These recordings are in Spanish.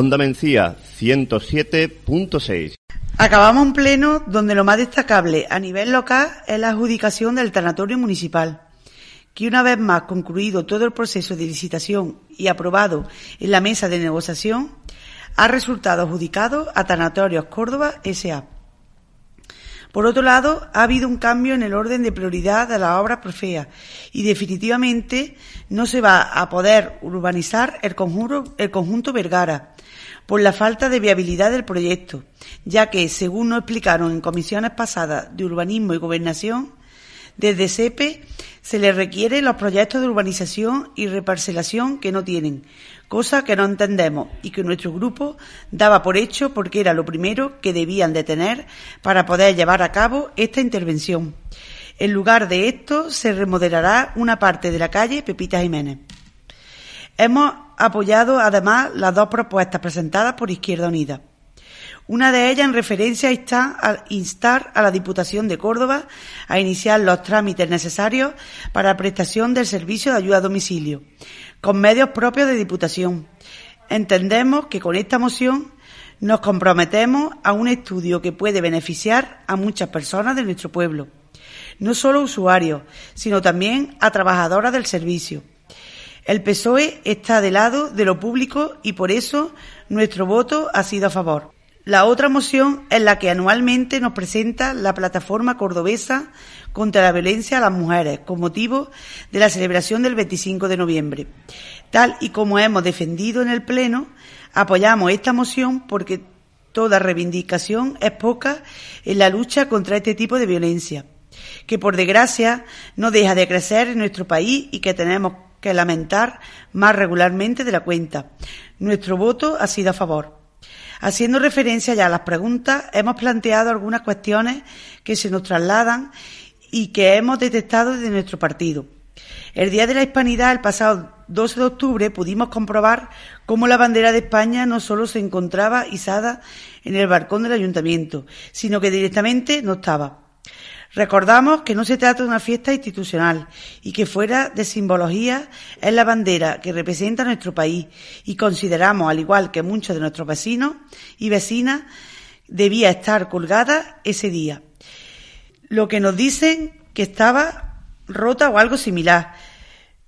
Onda Mencía 107.6. Acabamos un pleno donde lo más destacable a nivel local es la adjudicación del tanatorio municipal, que una vez más concluido todo el proceso de licitación y aprobado en la mesa de negociación, ha resultado adjudicado a Tanatorios Córdoba S.A. Por otro lado, ha habido un cambio en el orden de prioridad de las obras profeas y definitivamente no se va a poder urbanizar el conjunto, el conjunto Vergara por la falta de viabilidad del proyecto, ya que, según nos explicaron en comisiones pasadas de urbanismo y gobernación, desde SEPE se les requiere los proyectos de urbanización y reparcelación que no tienen, cosa que no entendemos y que nuestro grupo daba por hecho porque era lo primero que debían de tener para poder llevar a cabo esta intervención. En lugar de esto, se remodelará una parte de la calle Pepita Jiménez. Hemos apoyado además las dos propuestas presentadas por Izquierda Unida. Una de ellas en referencia está a instar a la Diputación de Córdoba a iniciar los trámites necesarios para la prestación del servicio de ayuda a domicilio, con medios propios de Diputación. Entendemos que con esta moción nos comprometemos a un estudio que puede beneficiar a muchas personas de nuestro pueblo, no solo usuarios, sino también a trabajadoras del servicio. El PSOE está de lado de lo público y por eso nuestro voto ha sido a favor. La otra moción es la que anualmente nos presenta la plataforma cordobesa contra la violencia a las mujeres con motivo de la celebración del 25 de noviembre. Tal y como hemos defendido en el Pleno, apoyamos esta moción porque toda reivindicación es poca en la lucha contra este tipo de violencia, que por desgracia no deja de crecer en nuestro país y que tenemos que lamentar más regularmente de la cuenta. Nuestro voto ha sido a favor. Haciendo referencia ya a las preguntas, hemos planteado algunas cuestiones que se nos trasladan y que hemos detectado desde nuestro partido. El Día de la Hispanidad, el pasado 12 de octubre, pudimos comprobar cómo la bandera de España no solo se encontraba izada en el balcón del ayuntamiento, sino que directamente no estaba. Recordamos que no se trata de una fiesta institucional y que fuera de simbología es la bandera que representa nuestro país y consideramos, al igual que muchos de nuestros vecinos y vecinas, debía estar colgada ese día. Lo que nos dicen que estaba rota o algo similar,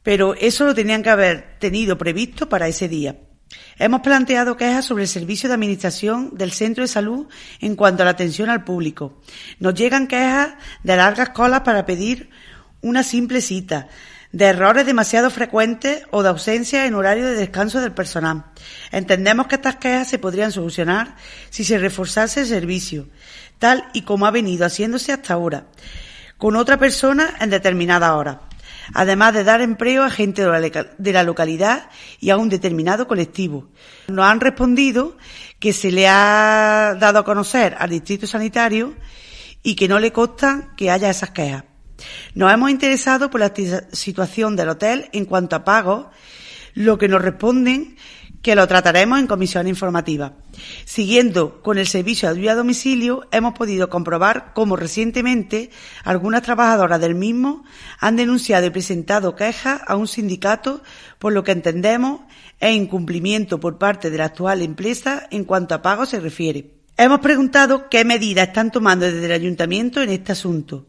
pero eso lo tenían que haber tenido previsto para ese día. Hemos planteado quejas sobre el servicio de administración del centro de salud en cuanto a la atención al público. Nos llegan quejas de largas colas para pedir una simple cita, de errores demasiado frecuentes o de ausencia en horario de descanso del personal. Entendemos que estas quejas se podrían solucionar si se reforzase el servicio, tal y como ha venido haciéndose hasta ahora, con otra persona en determinada hora además de dar empleo a gente de la localidad y a un determinado colectivo. Nos han respondido que se le ha dado a conocer al distrito sanitario y que no le consta que haya esas quejas. Nos hemos interesado por la situación del hotel en cuanto a pagos, lo que nos responden que lo trataremos en comisión informativa. Siguiendo con el servicio de ayuda a domicilio, hemos podido comprobar cómo recientemente algunas trabajadoras del mismo han denunciado y presentado quejas a un sindicato por lo que entendemos es incumplimiento por parte de la actual empresa en cuanto a pago se refiere. Hemos preguntado qué medidas están tomando desde el ayuntamiento en este asunto.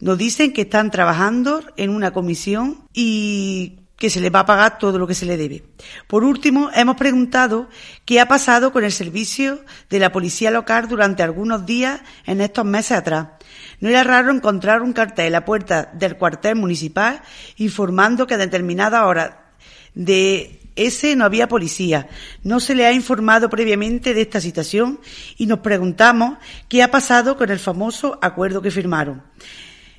Nos dicen que están trabajando en una comisión y que se le va a pagar todo lo que se le debe. Por último, hemos preguntado qué ha pasado con el servicio de la policía local durante algunos días en estos meses atrás. No era raro encontrar un cartel en la puerta del cuartel municipal informando que a determinada hora de ese no había policía. No se le ha informado previamente de esta situación y nos preguntamos qué ha pasado con el famoso acuerdo que firmaron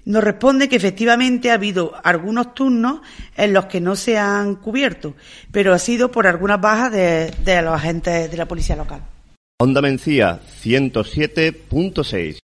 nos responde que efectivamente ha habido algunos turnos en los que no se han cubierto, pero ha sido por algunas bajas de, los agentes de la policía local. Onda Mencía 107.6